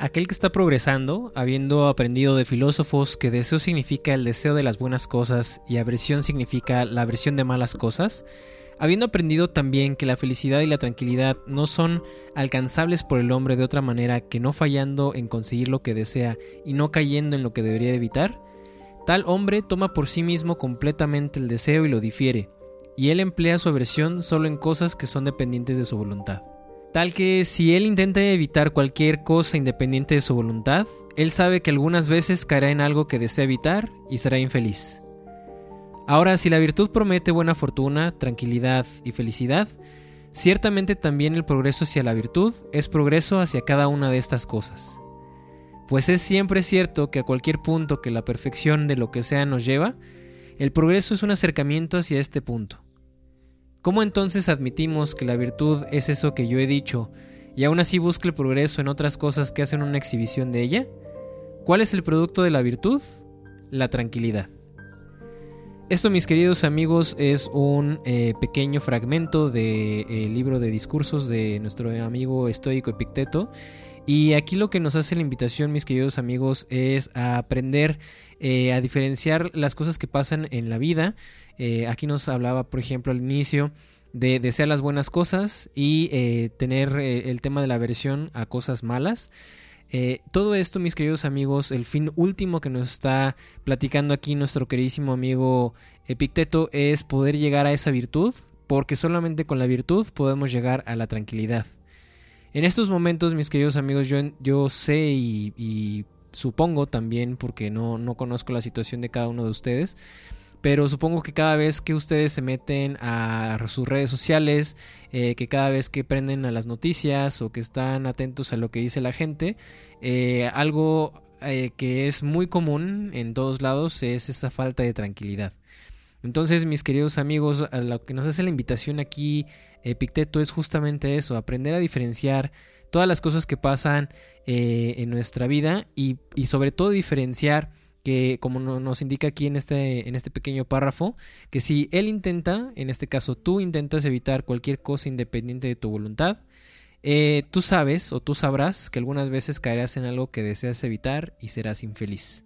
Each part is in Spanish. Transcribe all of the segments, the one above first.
Aquel que está progresando, habiendo aprendido de filósofos que deseo significa el deseo de las buenas cosas y aversión significa la aversión de malas cosas, habiendo aprendido también que la felicidad y la tranquilidad no son alcanzables por el hombre de otra manera que no fallando en conseguir lo que desea y no cayendo en lo que debería evitar, tal hombre toma por sí mismo completamente el deseo y lo difiere, y él emplea su aversión solo en cosas que son dependientes de su voluntad. Tal que si él intenta evitar cualquier cosa independiente de su voluntad, él sabe que algunas veces caerá en algo que desea evitar y será infeliz. Ahora, si la virtud promete buena fortuna, tranquilidad y felicidad, ciertamente también el progreso hacia la virtud es progreso hacia cada una de estas cosas. Pues es siempre cierto que a cualquier punto que la perfección de lo que sea nos lleva, el progreso es un acercamiento hacia este punto. ¿Cómo entonces admitimos que la virtud es eso que yo he dicho y aún así busca el progreso en otras cosas que hacen una exhibición de ella? ¿Cuál es el producto de la virtud? La tranquilidad. Esto, mis queridos amigos, es un eh, pequeño fragmento del eh, libro de discursos de nuestro amigo estoico Epicteto. Y aquí lo que nos hace la invitación, mis queridos amigos, es a aprender eh, a diferenciar las cosas que pasan en la vida eh, aquí nos hablaba, por ejemplo, al inicio de desear las buenas cosas y eh, tener el tema de la aversión a cosas malas. todo esto, mis queridos amigos, el fin último que nos está platicando aquí nuestro queridísimo amigo Epicteto es poder llegar a esa virtud, porque solamente con la virtud podemos llegar a la tranquilidad. En estos momentos, mis queridos amigos, yo, yo sé y, supongo también, porque no, no conozco la situación de cada uno de ustedes, pero supongo que cada vez que ustedes se meten a sus redes sociales, eh, que cada vez que prenden a las noticias o que están atentos a lo que dice la gente, eh, algo eh, que es muy común en todos lados es esa falta de tranquilidad. Entonces, mis queridos amigos, a lo que nos hace la invitación aquí, Epicteto, es justamente eso, aprender a diferenciar todas las cosas que pasan en nuestra vida y, y sobre todo diferenciar que como nos indica aquí en este, en este pequeño párrafo, que si él intenta, en este caso tú intentas evitar cualquier cosa independiente de tu voluntad, eh, tú sabes o tú sabrás que algunas veces caerás en algo que deseas evitar y serás infeliz.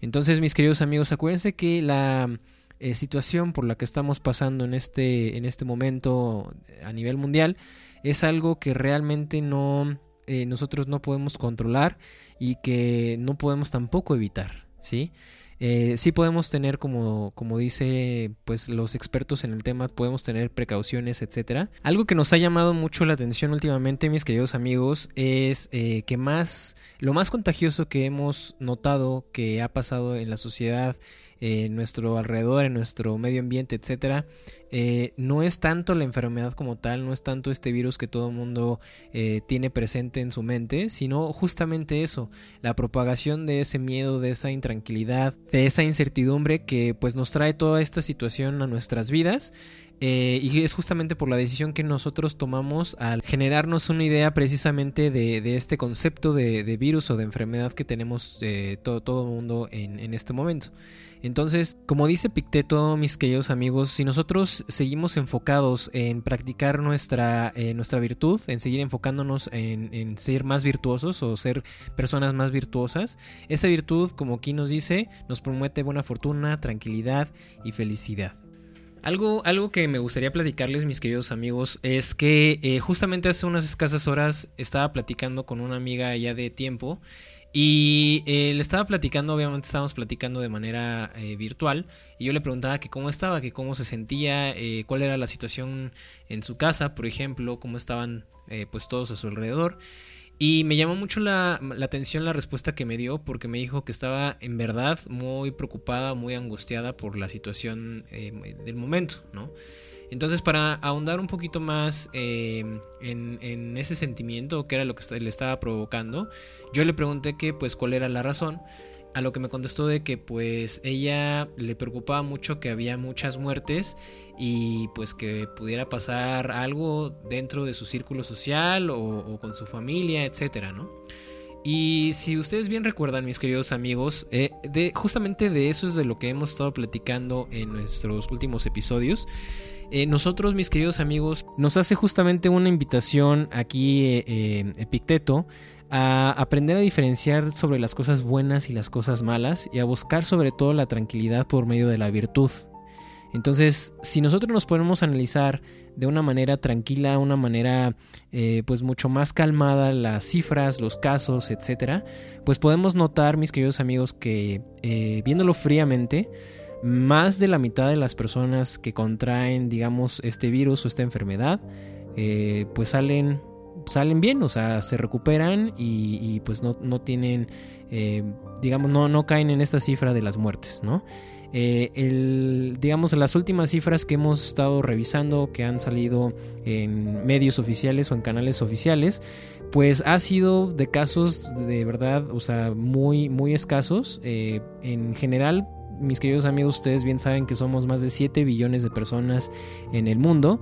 Entonces, mis queridos amigos, acuérdense que la eh, situación por la que estamos pasando en este, en este momento a nivel mundial es algo que realmente no, eh, nosotros no podemos controlar y que no podemos tampoco evitar. ¿sí? Eh, sí podemos tener, como, como dice pues los expertos en el tema, podemos tener precauciones, etcétera. Algo que nos ha llamado mucho la atención últimamente, mis queridos amigos, es eh, que más, lo más contagioso que hemos notado que ha pasado en la sociedad en nuestro alrededor, en nuestro medio ambiente, etcétera, eh, no es tanto la enfermedad como tal, no es tanto este virus que todo el mundo eh, tiene presente en su mente, sino justamente eso, la propagación de ese miedo, de esa intranquilidad, de esa incertidumbre que pues nos trae toda esta situación a nuestras vidas. Eh, y es justamente por la decisión que nosotros tomamos al generarnos una idea precisamente de, este concepto de, virus o de enfermedad que tenemos todo, todo el mundo en, en este momento. Entonces, como dice Picteto, mis queridos amigos, si nosotros seguimos enfocados en practicar nuestra, eh, nuestra virtud, en seguir enfocándonos en, ser más virtuosos o ser personas más virtuosas, esa virtud, como aquí nos dice, nos promete buena fortuna, tranquilidad y felicidad. Algo, algo, que me gustaría platicarles, mis queridos amigos, es que eh, justamente hace unas escasas horas estaba platicando con una amiga ya de tiempo y eh, le estaba platicando, obviamente estábamos platicando de manera eh, virtual, y yo le preguntaba que cómo estaba, que cómo se sentía, eh, cuál era la situación en su casa, por ejemplo, cómo estaban pues todos a su alrededor. Y me llamó mucho la, la, atención la respuesta que me dio, porque me dijo que estaba en verdad muy preocupada, muy angustiada por la situación del momento, ¿no? Entonces, para ahondar un poquito más em, en, ese sentimiento, que era lo que le estaba provocando, yo le pregunté que, pues, cuál era la razón. A lo que me contestó de que, pues, ella le preocupaba mucho que había muchas muertes y, pues, que pudiera pasar algo dentro de su círculo social o, con su familia, etcétera, ¿no? Y si ustedes bien recuerdan, mis queridos amigos, eh, justamente de eso es de lo que hemos estado platicando en nuestros últimos episodios. Eh, nosotros, mis queridos amigos, nos hace justamente una invitación aquí eh, Epicteto a aprender a diferenciar sobre las cosas buenas y las cosas malas y a buscar sobre todo la tranquilidad por medio de la virtud. Entonces, si nosotros nos ponemos a analizar de una manera tranquila, una manera eh, pues mucho más calmada las cifras, los casos, etcétera, pues podemos notar, mis queridos amigos, que eh, viéndolo fríamente, más de la mitad de las personas que contraen, digamos, este virus o esta enfermedad, eh, pues salen salen bien, o sea, se recuperan y, pues no, no tienen, digamos, no, no caen en esta cifra de las muertes, ¿no? Eh, el, digamos, las últimas cifras que hemos estado revisando, que han salido en medios oficiales o en canales oficiales, pues ha sido de casos de verdad, o sea, muy, muy escasos. Eh, en general, mis queridos amigos, ustedes bien saben que somos más de 7 billones de personas en el mundo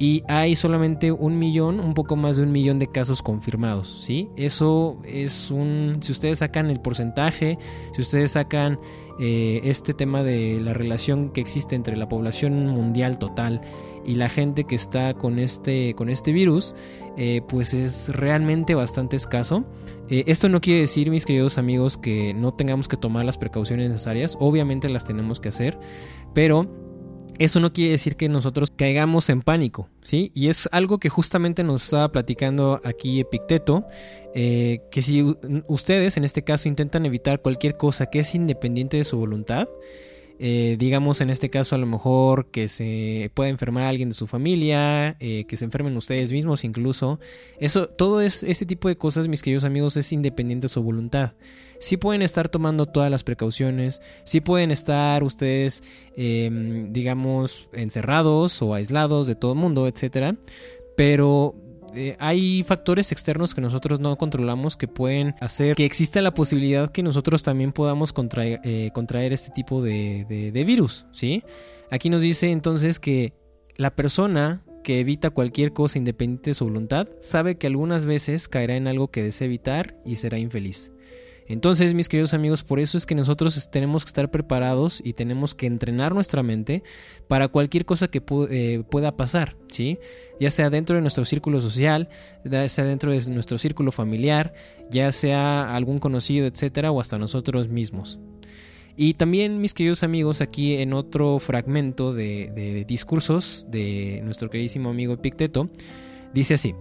y hay solamente un millón, un poco más de un millón de casos confirmados, ¿sí? Eso es un, si ustedes sacan el porcentaje, si ustedes sacan eh, este tema de la relación que existe entre la población mundial total y la gente que está con este, con este virus, eh, pues es realmente bastante escaso. Eh, esto no quiere decir, mis queridos amigos, que no tengamos que tomar las precauciones necesarias, obviamente las tenemos que hacer, pero eso no quiere decir que nosotros caigamos en pánico, ¿sí? Y es algo que justamente nos estaba platicando aquí Epicteto, eh, que si ustedes en este caso intentan evitar cualquier cosa que es independiente de su voluntad, eh, digamos en este caso a lo mejor que se pueda enfermar a alguien de su familia, eh, que se enfermen ustedes mismos incluso. Eso, todo es, ese tipo de cosas, mis queridos amigos, es independiente de su voluntad. Sí pueden estar tomando todas las precauciones, sí pueden estar ustedes, em, digamos, encerrados o aislados de todo el mundo, etcétera. Pero eh, hay factores externos que nosotros no controlamos que pueden hacer que exista la posibilidad que nosotros también podamos contraer, eh, contraer este tipo de, de, virus, ¿sí? Aquí nos dice entonces que la persona que evita cualquier cosa independiente de su voluntad sabe que algunas veces caerá en algo que desea evitar y será infeliz. Entonces, mis queridos amigos, por eso es que nosotros tenemos que estar preparados y tenemos que entrenar nuestra mente para cualquier cosa que eh, pueda pasar, ¿sí? Ya sea dentro de nuestro círculo social, ya sea dentro de nuestro círculo familiar, ya sea algún conocido, etcétera, o hasta nosotros mismos. Y también, mis queridos amigos, aquí en otro fragmento de, de discursos de nuestro queridísimo amigo Epicteto, dice así.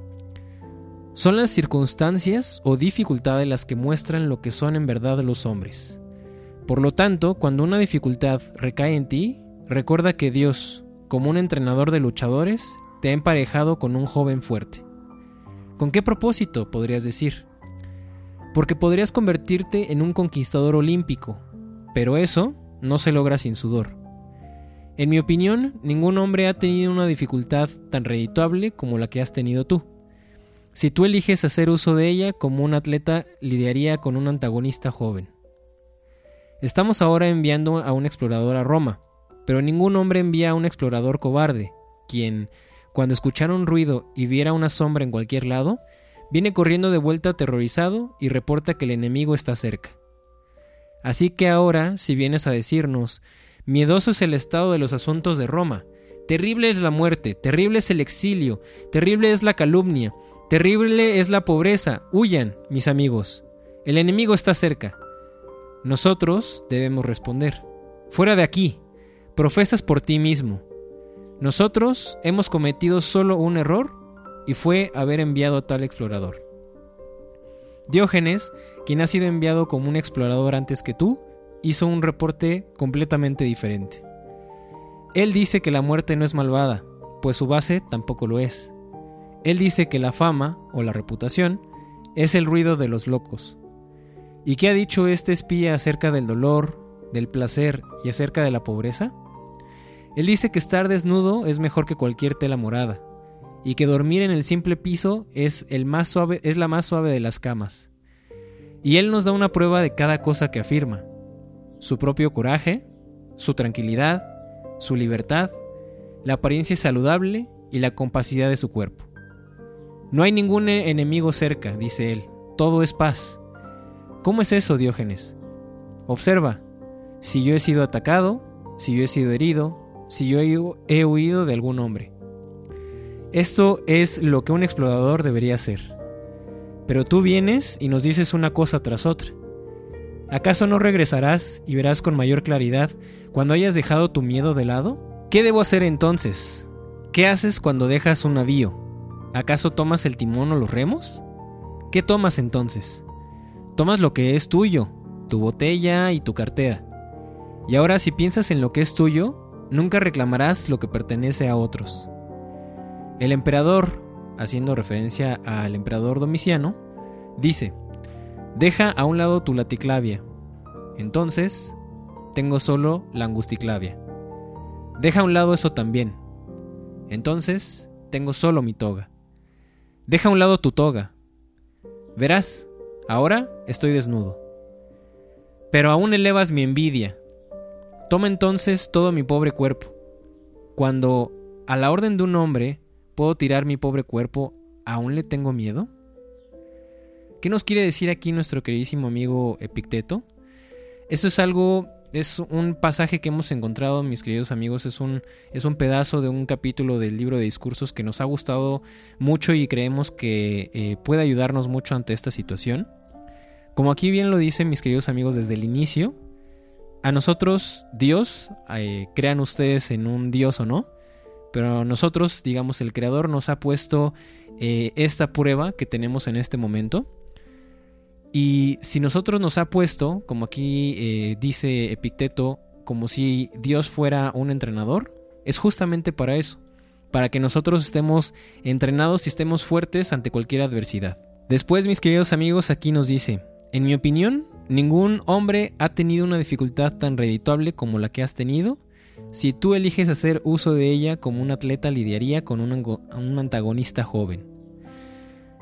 Son las circunstancias o dificultades las que muestran lo que son en verdad los hombres. Por lo tanto, cuando una dificultad recae en ti, recuerda que Dios, como un entrenador de luchadores, te ha emparejado con un joven fuerte. ¿Con qué propósito, podrías decir? Porque podrías convertirte en un conquistador olímpico, pero eso no se logra sin sudor. En mi opinión, ningún hombre ha tenido una dificultad tan redituable como la que has tenido tú. Si tú eliges hacer uso de ella como un atleta lidiaría con un antagonista joven. Estamos ahora enviando a un explorador a Roma, pero ningún hombre envía a un explorador cobarde, quien, cuando escuchara un ruido y viera una sombra en cualquier lado, viene corriendo de vuelta aterrorizado y reporta que el enemigo está cerca. Así que ahora, si vienes a decirnos, miedoso es el estado de los asuntos de Roma, terrible es la muerte, terrible es el exilio, terrible es la calumnia, Terrible es la pobreza. Huyan, mis amigos. El enemigo está cerca. Nosotros debemos responder. Fuera de aquí. Profesas por ti mismo. Nosotros hemos cometido solo un error y fue haber enviado a tal explorador. Diógenes, quien ha sido enviado como un explorador antes que tú, hizo un reporte completamente diferente. Él dice que la muerte no es malvada, pues su base tampoco lo es. Él dice que la fama, o la reputación, es el ruido de los locos. ¿Y qué ha dicho este espía acerca del dolor, del placer y acerca de la pobreza? Él dice que estar desnudo es mejor que cualquier tela morada, y que dormir en el simple piso es, el más suave, es la más suave de las camas. Y él nos da una prueba de cada cosa que afirma, su propio coraje, su tranquilidad, su libertad, la apariencia saludable y la compacidad de su cuerpo. No hay ningún e-, enemigo cerca, dice él, todo es paz. ¿Cómo es eso, Diógenes? Observa, si yo he sido atacado, si yo he sido herido, si yo he huido de algún hombre. Esto es lo que un explorador debería hacer. Pero tú vienes y nos dices una cosa tras otra. ¿Acaso no regresarás y verás con mayor claridad cuando hayas dejado tu miedo de lado? ¿Qué debo hacer entonces? ¿Qué haces cuando dejas un navío? ¿Acaso tomas el timón o los remos? ¿Qué tomas entonces? Tomas lo que es tuyo, tu botella y tu cartera. Y ahora si piensas en lo que es tuyo, nunca reclamarás lo que pertenece a otros. El emperador, haciendo referencia al emperador Domiciano, dice, Deja a un lado tu laticlavia. Entonces, tengo solo la angusticlavia. Deja a un lado eso también. Entonces, tengo solo mi toga. Deja a un lado tu toga. Verás, ahora estoy desnudo. Pero aún elevas mi envidia. Toma entonces todo mi pobre cuerpo. Cuando, a la orden de un hombre, puedo tirar mi pobre cuerpo, ¿aún le tengo miedo? ¿Qué nos quiere decir aquí nuestro queridísimo amigo Epicteto? Eso es algo, es un pasaje que hemos encontrado, mis queridos amigos, es un, es un pedazo de un capítulo del libro de discursos que nos ha gustado mucho y creemos que eh, puede ayudarnos mucho ante esta situación. Como aquí bien lo dicen mis queridos amigos desde el inicio, a nosotros Dios, eh, crean ustedes en un Dios o no, pero nosotros, digamos, el Creador nos ha puesto eh, esta prueba que tenemos en este momento y si nosotros nos ha puesto, como aquí eh, dice Epicteto, como si Dios fuera un entrenador, es justamente para eso, para que nosotros estemos entrenados y estemos fuertes ante cualquier adversidad. Después, mis queridos amigos, aquí nos dice, en mi opinión, ningún hombre ha tenido una dificultad tan redituable como la que has tenido si tú eliges hacer uso de ella como un atleta lidiaría con un antagonista joven.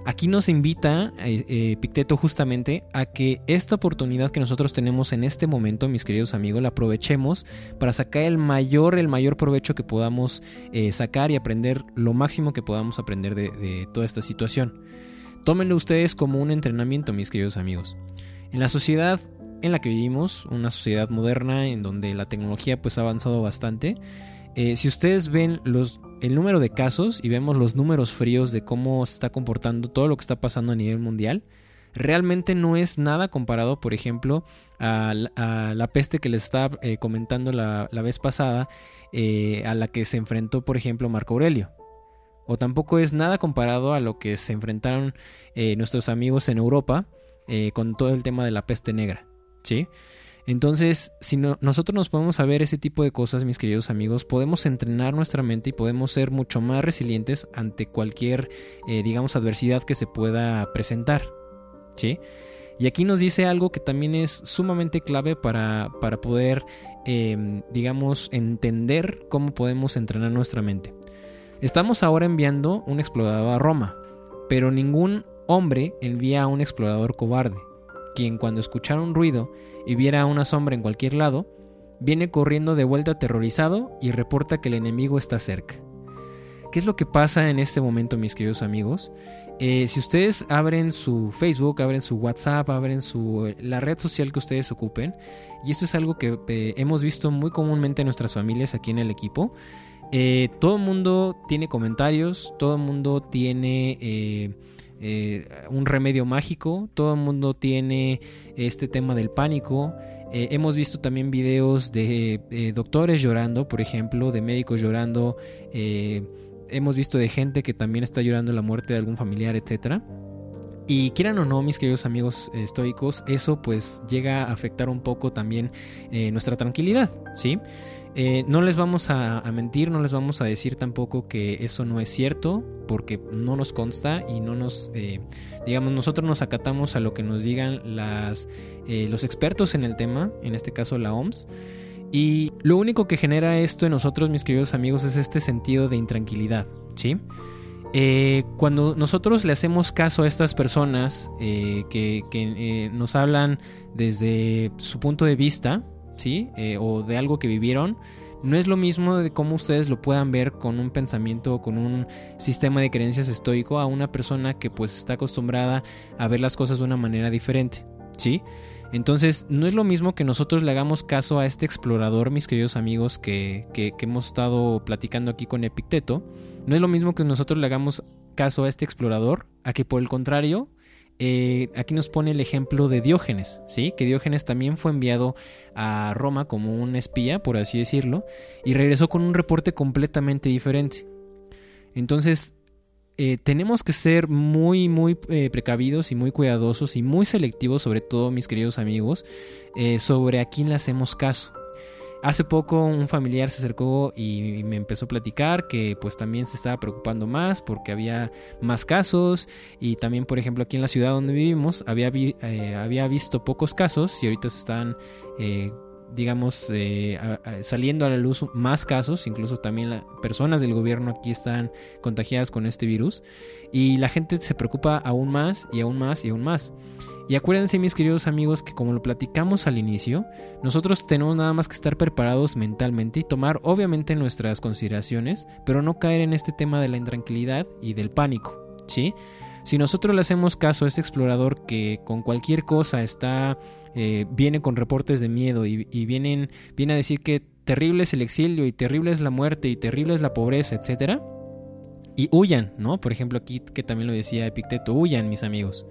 Aquí nos invita eh, eh, Picteto justamente a que esta oportunidad que nosotros tenemos en este momento, mis queridos amigos, la aprovechemos para sacar el mayor, el mayor provecho que podamos eh, sacar y aprender lo máximo que podamos aprender de, toda esta situación. Tómenlo ustedes como un entrenamiento, mis queridos amigos. En la sociedad en la que vivimos, una sociedad moderna en donde la tecnología pues ha avanzado bastante, si ustedes ven los el número de casos y vemos los números fríos de cómo se está comportando todo lo que está pasando a nivel mundial, realmente no es nada comparado, por ejemplo, a, la peste que les estaba eh, comentando la, vez pasada, eh, a la que se enfrentó, por ejemplo, Marco Aurelio. O tampoco es nada comparado a lo que se enfrentaron eh, nuestros amigos en Europa con todo el tema de la peste negra. ¿Sí? Entonces, si nosotros nos podemos saber ese tipo de cosas, mis queridos amigos, podemos entrenar nuestra mente y podemos ser mucho más resilientes ante cualquier, eh, digamos, adversidad que se pueda presentar. ¿Sí? Y aquí nos dice algo que también es sumamente clave para, para poder, em, digamos, entender cómo podemos entrenar nuestra mente. Estamos ahora enviando un explorador a Roma, pero ningún hombre envía a un explorador cobarde quien cuando escuchara un ruido y viera a una sombra en cualquier lado, viene corriendo de vuelta aterrorizado y reporta que el enemigo está cerca. ¿Qué es lo que pasa en este momento, mis queridos amigos? Eh, si ustedes abren su Facebook, abren su WhatsApp, abren su, la red social que ustedes ocupen, y esto es algo que eh, hemos visto muy comúnmente en nuestras familias aquí en el equipo, eh, todo el mundo tiene comentarios, todo el mundo tiene eh, un remedio mágico, todo el mundo tiene este tema del pánico. Eh, hemos visto también videos de eh, doctores llorando, por ejemplo, de médicos llorando. hemos visto de gente que también está llorando la muerte de algún familiar, etc. Y quieran o no, mis queridos amigos estoicos, eso pues llega a afectar un poco también nuestra tranquilidad, ¿sí? Eh, no les vamos a, mentir, no les vamos a decir tampoco que eso no es cierto, porque no nos consta y no nos, eh, digamos, nosotros nos acatamos a lo que nos digan las, eh, los expertos en el tema, en este caso la OMS. Y lo único que genera esto en nosotros, mis queridos amigos, es este sentido de intranquilidad, ¿sí? cuando nosotros le hacemos caso a estas personas que, nos hablan desde su punto de vista, ¿sí? Eh, o de algo que vivieron, no es lo mismo de cómo ustedes lo puedan ver con un pensamiento o con un sistema de creencias estoico a una persona que pues está acostumbrada a ver las cosas de una manera diferente, ¿sí? Entonces, no es lo mismo que nosotros le hagamos caso a este explorador, mis queridos amigos, que, que, hemos estado platicando aquí con Epicteto. No es lo mismo que nosotros le hagamos caso a este explorador, a que por el contrario, eh, aquí nos pone el ejemplo de Diógenes, ¿sí? Que Diógenes también fue enviado a Roma como un espía, por así decirlo, y regresó con un reporte completamente diferente. Entonces, eh, tenemos que ser muy, muy eh, precavidos y muy cuidadosos y muy selectivos, sobre todo mis queridos amigos, sobre a quién le hacemos caso. Hace poco un familiar se acercó y me empezó a platicar que pues también se estaba preocupando más porque había más casos y también por ejemplo aquí en la ciudad donde vivimos había, eh, había visto pocos casos y ahorita se están eh, digamos, eh, saliendo a la luz más casos, incluso también las personas del gobierno aquí están contagiadas con este virus y la gente se preocupa aún más y aún más y aún más. Y acuérdense mis queridos amigos que como lo platicamos al inicio, nosotros tenemos nada más que estar preparados mentalmente y tomar obviamente nuestras consideraciones, pero no caer en este tema de la intranquilidad y del pánico, ¿sí? Si nosotros le hacemos caso a ese explorador que con cualquier cosa está eh, viene con reportes de miedo y, vienen, viene a decir que terrible es el exilio y terrible es la muerte y terrible es la pobreza, etcétera, y huyan, ¿no? Por ejemplo, aquí que también lo decía Epicteto, huyan, mis amigos.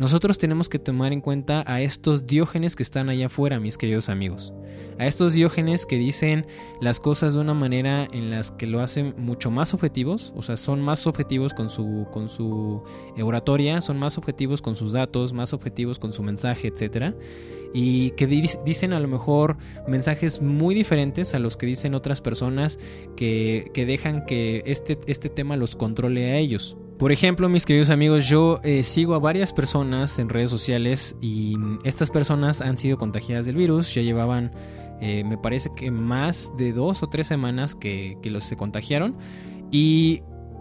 Nosotros tenemos que tomar en cuenta a estos diógenes que están allá afuera, mis queridos amigos. A estos diógenes que dicen las cosas de una manera en las que lo hacen mucho más objetivos, o sea, son más objetivos con su, con su oratoria, son más objetivos con sus datos, más objetivos con su mensaje, etc. Y que dicen a lo mejor mensajes muy diferentes a los que dicen otras personas que, que dejan que este, este tema los controle a ellos. Por ejemplo, mis queridos amigos, yo eh, sigo a varias personas en redes sociales y estas personas han sido contagiadas del virus, ya llevaban, eh, me parece que más de dos o tres semanas que, los se contagiaron y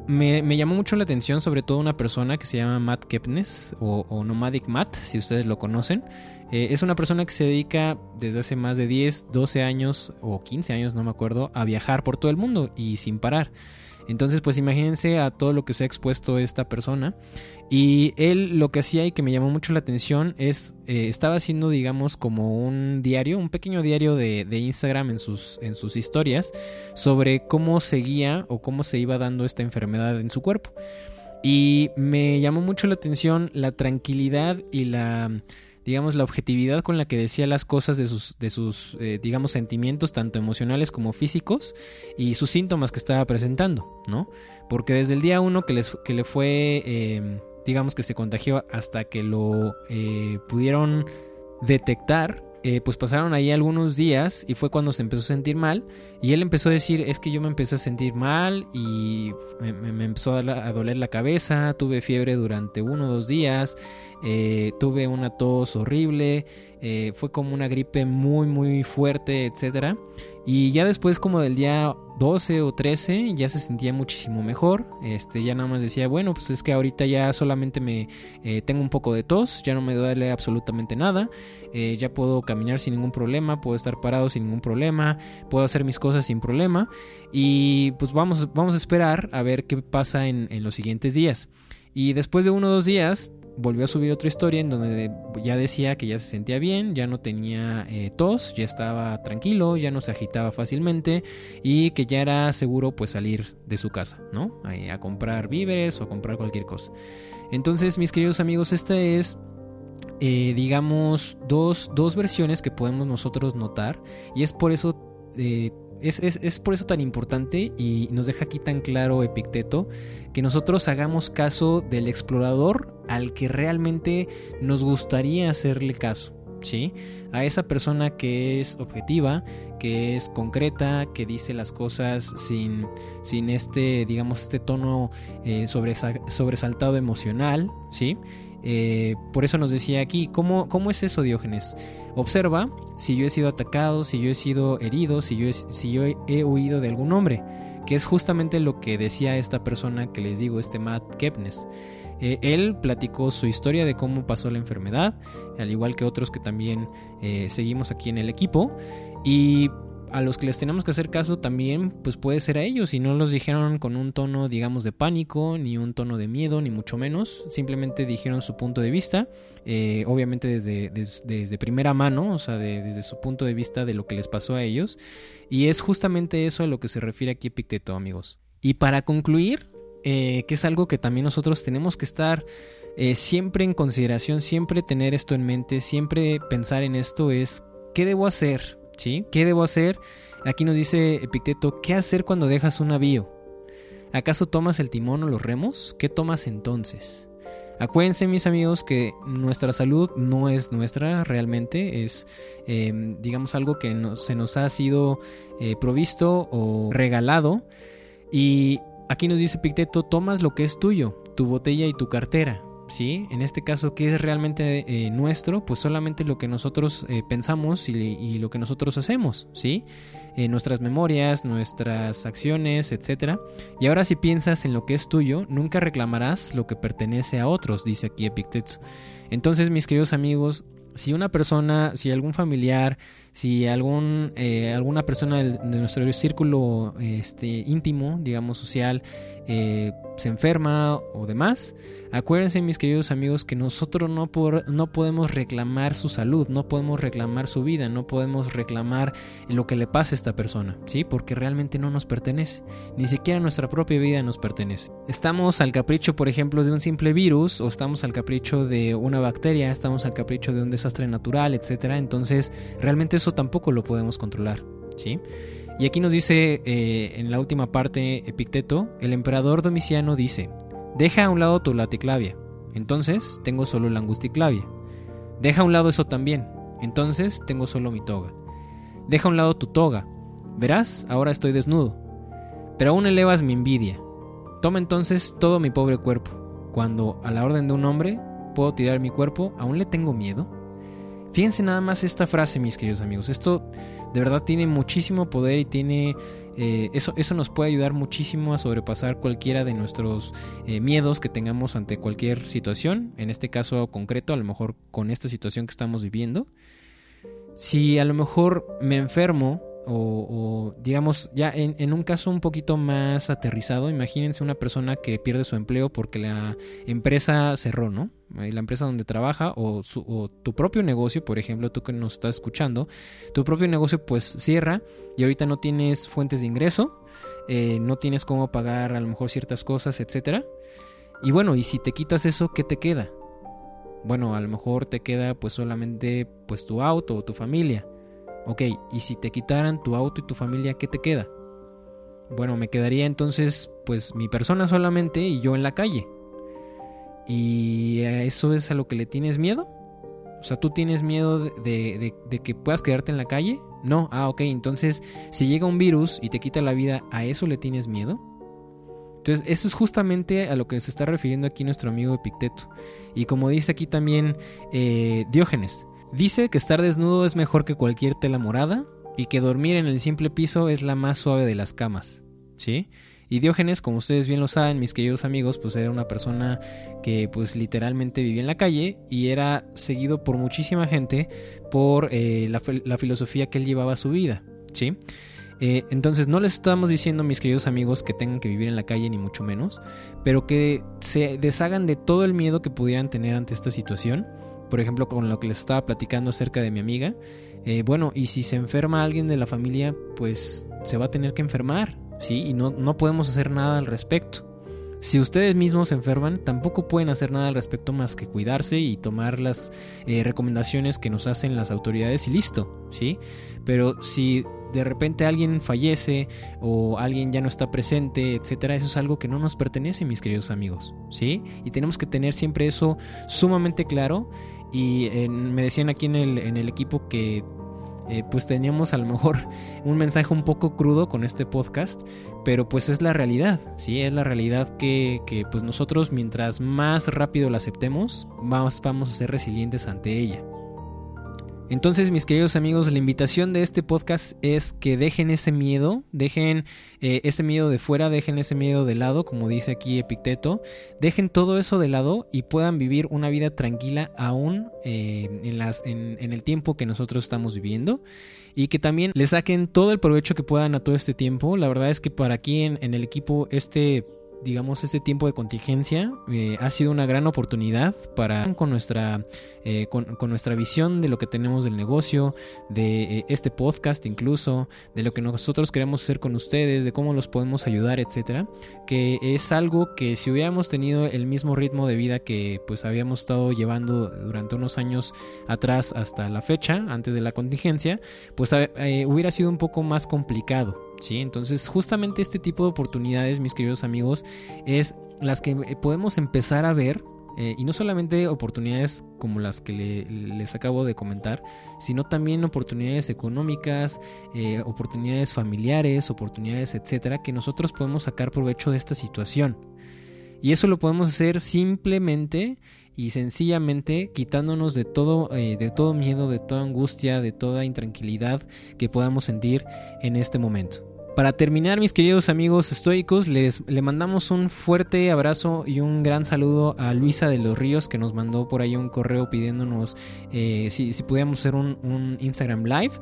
me, llamó mucho la atención sobre todo una persona que se llama Matt Kepnes o, Nomadic Matt, si ustedes lo conocen. Eh, es una persona que se dedica desde hace más de 10, 12 años o 15 años, no me acuerdo, a viajar por todo el mundo y sin parar. Entonces, pues imagínense a todo lo que se ha expuesto esta persona. Y él lo que hacía y que me llamó mucho la atención es, eh, estaba haciendo, digamos, como un diario, un pequeño diario de, Instagram en sus, en sus historias sobre cómo seguía o cómo se iba dando esta enfermedad en su cuerpo. Y me llamó mucho la atención la tranquilidad y la digamos, la objetividad con la que decía las cosas de sus, de sus eh, digamos, sentimientos, tanto emocionales como físicos, y sus síntomas que estaba presentando, ¿no? Porque desde el día uno que, les, que le fue, em, digamos, que se contagió hasta que lo eh, pudieron detectar, eh, pues pasaron ahí algunos días y fue cuando se empezó a sentir mal y él empezó a decir es que yo me empecé a sentir mal y me, empezó a, doler la cabeza, tuve fiebre durante uno o dos días, eh, tuve una tos horrible, eh, fue como una gripe muy muy fuerte, etcétera y ya después como del día 12 o 13 ya se sentía muchísimo mejor. Este, ya nada más decía, bueno, pues es que ahorita ya solamente me eh, tengo un poco de tos, ya no me duele absolutamente nada, eh, ya puedo caminar sin ningún problema, puedo estar parado sin ningún problema, puedo hacer mis cosas sin problema. Y pues vamos, vamos a esperar a ver qué pasa en, en los siguientes días. Y después de uno o dos días volvió a subir otra historia en donde ya decía que ya se sentía bien, ya no tenía eh, tos, ya estaba tranquilo, ya no se agitaba fácilmente y que ya era seguro pues salir de su casa, ¿no? A, comprar víveres o a comprar cualquier cosa. Entonces, mis queridos amigos, esta es eh, digamos, dos, dos, versiones que podemos nosotros notar. Y es por eso. Eh, es, es, es, por eso tan importante y nos deja aquí tan claro Epicteto que nosotros hagamos caso del explorador al que realmente nos gustaría hacerle caso. ¿Sí? A esa persona que es objetiva, que es concreta, que dice las cosas sin, sin este, digamos, este tono eh, sobresaltado emocional, ¿sí? Eh, por eso nos decía aquí, ¿cómo, ¿cómo es eso, Diógenes? Observa si yo he sido atacado, si yo he sido herido, si yo he huido de algún hombre que es justamente lo que decía esta persona que les digo, este Matt Kepnes. Eh, él platicó su historia de cómo pasó la enfermedad, al igual que otros que también eh, seguimos aquí en el equipo. Y a los que les tenemos que hacer caso también, pues puede ser a ellos. Y no los dijeron con un tono, digamos, de pánico, ni un tono de miedo, ni mucho menos. Simplemente dijeron su punto de vista, eh, obviamente desde, desde, primera mano, o sea, desde su punto de vista de lo que les pasó a ellos. Y es justamente eso a lo que se refiere aquí Epicteto, amigos. Y para concluir, eh, que es algo que también nosotros tenemos que estar eh, siempre en consideración, siempre tener esto en mente, siempre pensar en esto es, ¿qué debo hacer? ¿Qué debo hacer? Aquí nos dice Epicteto, ¿qué hacer cuando dejas un navío? ¿Acaso tomas el timón o los remos? ¿Qué tomas entonces? Acuérdense mis amigos que nuestra salud no es nuestra realmente, es em, digamos algo que se nos ha sido eh, provisto o regalado. Y aquí nos dice Epicteto, tomas lo que es tuyo, tu botella y tu cartera. ¿Sí? En este caso, ¿qué es realmente eh, nuestro? Pues solamente lo que nosotros eh, pensamos y, lo que nosotros hacemos, ¿sí? Eh, nuestras memorias, nuestras acciones, etc. Y ahora si piensas en lo que es tuyo, nunca reclamarás lo que pertenece a otros, dice aquí Epicteto. Entonces, mis queridos amigos, si una persona, si algún familiar, si algún, alguna persona de nuestro círculo este, íntimo, digamos social, se enferma o demás, Acuérdense mis queridos amigos que nosotros no, no podemos reclamar su salud, no podemos reclamar su vida, no podemos reclamar lo que le pasa a esta persona, ¿sí? Porque realmente no nos pertenece, ni siquiera nuestra propia vida nos pertenece. Estamos al capricho, por ejemplo, de un simple virus o estamos al capricho de una bacteria, estamos al capricho de un desastre natural, etc. Entonces, realmente eso tampoco lo podemos controlar, ¿sí? Y aquí nos dice eh, en la última parte Epicteto, el emperador Domiciano dice, Deja a un lado tu laticlavia. Entonces tengo solo la angusticlavia. Deja a un lado eso también. Entonces tengo solo mi toga. Deja a un lado tu toga. Verás, ahora estoy desnudo. Pero aún elevas mi envidia. Toma entonces todo mi pobre cuerpo. Cuando, a la orden de un hombre, puedo tirar mi cuerpo, ¿aún le tengo miedo? Fíjense nada más esta frase, mis queridos amigos. Esto de verdad tiene muchísimo poder y tiene eh, eso, eso nos puede ayudar muchísimo a sobrepasar cualquiera de nuestros eh, miedos que tengamos ante cualquier situación. En este caso concreto, a lo mejor con esta situación que estamos viviendo. Si a lo mejor me enfermo o, digamos ya en, un caso un poquito más aterrizado, imagínense una persona que pierde su empleo porque la empresa cerró, ¿no? La empresa donde trabaja o, tu propio negocio, por ejemplo, tú que nos estás escuchando, tu propio negocio pues cierra y ahorita no tienes fuentes de ingreso, eh, no tienes cómo pagar a lo mejor ciertas cosas, etcétera. Y bueno, y si te quitas eso, ¿qué te queda? Bueno, a lo mejor te queda pues solamente pues tu auto o tu familia. Ok, y si te quitaran tu auto y tu familia, ¿qué te queda? Bueno, me quedaría entonces pues mi persona solamente y yo en la calle. ¿Y eso es a lo que le tienes miedo? O sea, ¿tú tienes miedo de, que puedas quedarte en la calle? No, ah, ok, entonces si llega un virus y te quita la vida, ¿a eso le tienes miedo? Entonces, eso es justamente a lo que se está refiriendo aquí nuestro amigo Epicteto. Y como dice aquí también eh, Diógenes, Dice que estar desnudo es mejor que cualquier tela morada y que dormir en el simple piso es la más suave de las camas. ¿Sí? Y Diógenes, como ustedes bien lo saben, mis queridos amigos, pues era una persona que pues literalmente vivía en la calle y era seguido por muchísima gente por eh, la, filosofía que él llevaba a su vida. ¿Sí? Eh, entonces no les estamos diciendo, mis queridos amigos, que tengan que vivir en la calle, ni mucho menos, pero que se deshagan de todo el miedo que pudieran tener ante esta situación por ejemplo, con lo que les estaba platicando acerca de mi amiga, eh, bueno, y si se enferma alguien de la familia, pues se va a tener que enfermar, ¿sí? Y no, no podemos hacer nada al respecto. Si ustedes mismos se enferman, tampoco pueden hacer nada al respecto más que cuidarse y tomar las eh, recomendaciones que nos hacen las autoridades y listo, ¿sí? Pero si de repente alguien fallece o alguien ya no está presente, etcétera, eso es algo que no nos pertenece, mis queridos amigos, ¿sí? Y tenemos que tener siempre eso sumamente claro y eh, me decían aquí en el, en el equipo que eh, pues teníamos a lo mejor un mensaje un poco crudo con este podcast, pero pues es la realidad, ¿sí? Es la realidad que, que pues nosotros mientras más rápido la aceptemos, más vamos a ser resilientes ante ella. Entonces, mis queridos amigos, la invitación de este podcast es que dejen ese miedo, dejen eh, ese miedo de fuera, dejen ese miedo de lado, como dice aquí Epicteto, dejen todo eso de lado y puedan vivir una vida tranquila aún eh, en, las, en, el tiempo que nosotros estamos viviendo y que también le saquen todo el provecho que puedan a todo este tiempo. La verdad es que para aquí en, en el equipo este digamos, este tiempo de contingencia eh, ha sido una gran oportunidad para con nuestra, eh, con, nuestra visión de lo que tenemos del negocio, de eh, este podcast incluso, de lo que nosotros queremos hacer con ustedes, de cómo los podemos ayudar, etcétera, que es algo que si hubiéramos tenido el mismo ritmo de vida que pues habíamos estado llevando durante unos años atrás hasta la fecha, antes de la contingencia, pues hubiera sido un poco más complicado. ¿Sí? Entonces justamente este tipo de oportunidades, mis queridos amigos, es las que podemos empezar a ver eh, y no solamente oportunidades como las que les acabo de comentar, sino también oportunidades económicas, eh, oportunidades familiares, oportunidades, etcétera, que nosotros podemos sacar provecho de esta situación. Y eso lo podemos hacer simplemente y sencillamente quitándonos de todo, eh, de todo miedo, de toda angustia, de toda intranquilidad que podamos sentir en este momento. Para terminar, mis queridos amigos estoicos, les le mandamos un fuerte abrazo y un gran saludo a Luisa de los Ríos que nos mandó por ahí un correo pidiéndonos eh, si, si pudiéramos hacer un, Instagram Live.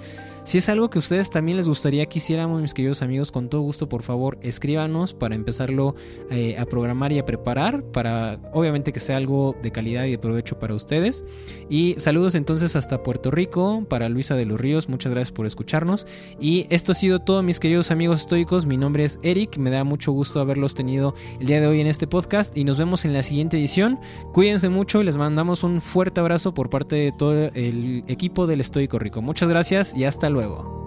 Si es algo que a ustedes también les gustaría que hiciéramos, mis queridos amigos, con todo gusto, por favor, escríbanos para empezarlo eh, a programar y a preparar, para obviamente que sea algo de calidad y de provecho para ustedes. Y saludos entonces hasta Puerto Rico, para Luisa de los Ríos, muchas gracias por escucharnos. Y esto ha sido todo, mis queridos amigos amigos estoicos, mi nombre es Eric, me da mucho gusto haberlos tenido el día de hoy en este podcast y nos vemos en la siguiente edición. Cuídense mucho y les mandamos un fuerte abrazo por parte de todo el equipo del Estoico Rico. Muchas gracias y hasta luego.